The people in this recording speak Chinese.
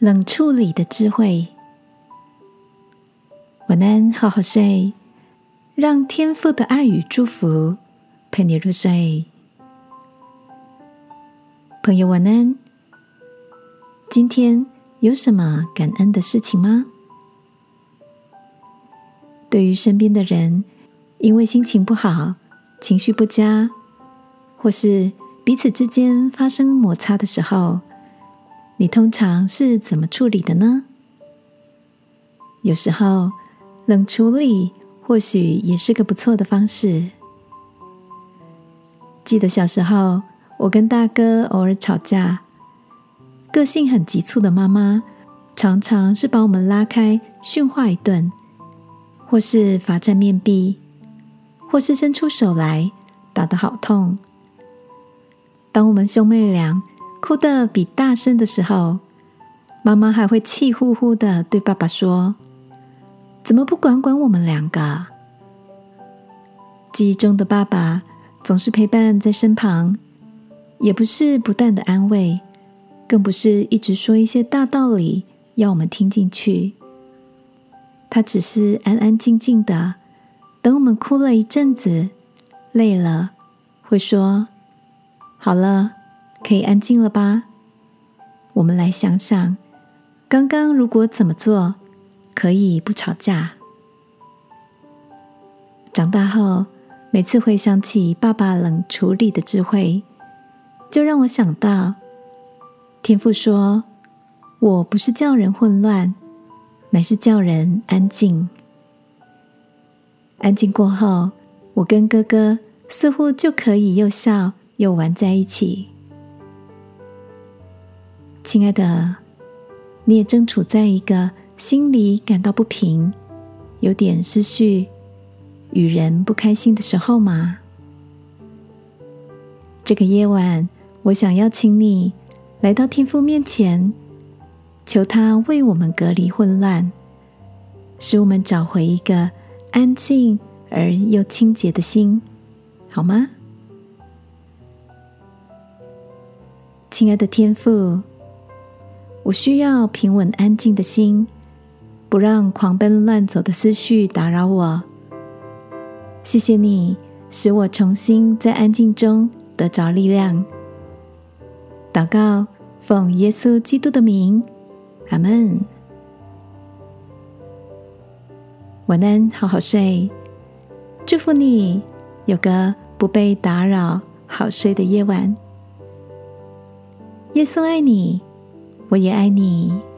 冷处理的智慧。晚安，好好睡，让天父的爱与祝福陪你入睡。朋友，晚安。今天有什么感恩的事情吗？对于身边的人，因为心情不好、情绪不佳，或是彼此之间发生摩擦的时候，你通常是怎么处理的呢？有时候冷处理或许也是个不错的方式。记得小时候，我跟大哥偶尔吵架，个性很急促的妈妈常常是把我们拉开训话一顿，或是罚站面壁，或是伸出手来打得好痛。当我们兄妹俩。哭得比大声的时候，妈妈还会气呼呼的对爸爸说：“怎么不管管我们两个？”记忆中的爸爸总是陪伴在身旁，也不是不断的安慰，更不是一直说一些大道理要我们听进去。他只是安安静静的，等我们哭了一阵子，累了，会说：“好了。”可以安静了吧？我们来想想，刚刚如果怎么做可以不吵架？长大后，每次回想起爸爸冷处理的智慧，就让我想到天父说：“我不是叫人混乱，乃是叫人安静。”安静过后，我跟哥哥似乎就可以又笑又玩在一起。亲爱的，你也正处在一个心里感到不平、有点思绪、与人不开心的时候吗？这个夜晚，我想邀请你来到天父面前，求他为我们隔离混乱，使我们找回一个安静而又清洁的心，好吗？亲爱的天父。我需要平稳安静的心，不让狂奔乱走的思绪打扰我。谢谢你，使我重新在安静中得着力量。祷告，奉耶稣基督的名，阿门。晚安，好好睡。祝福你有个不被打扰、好睡的夜晚。耶稣爱你。我也爱你。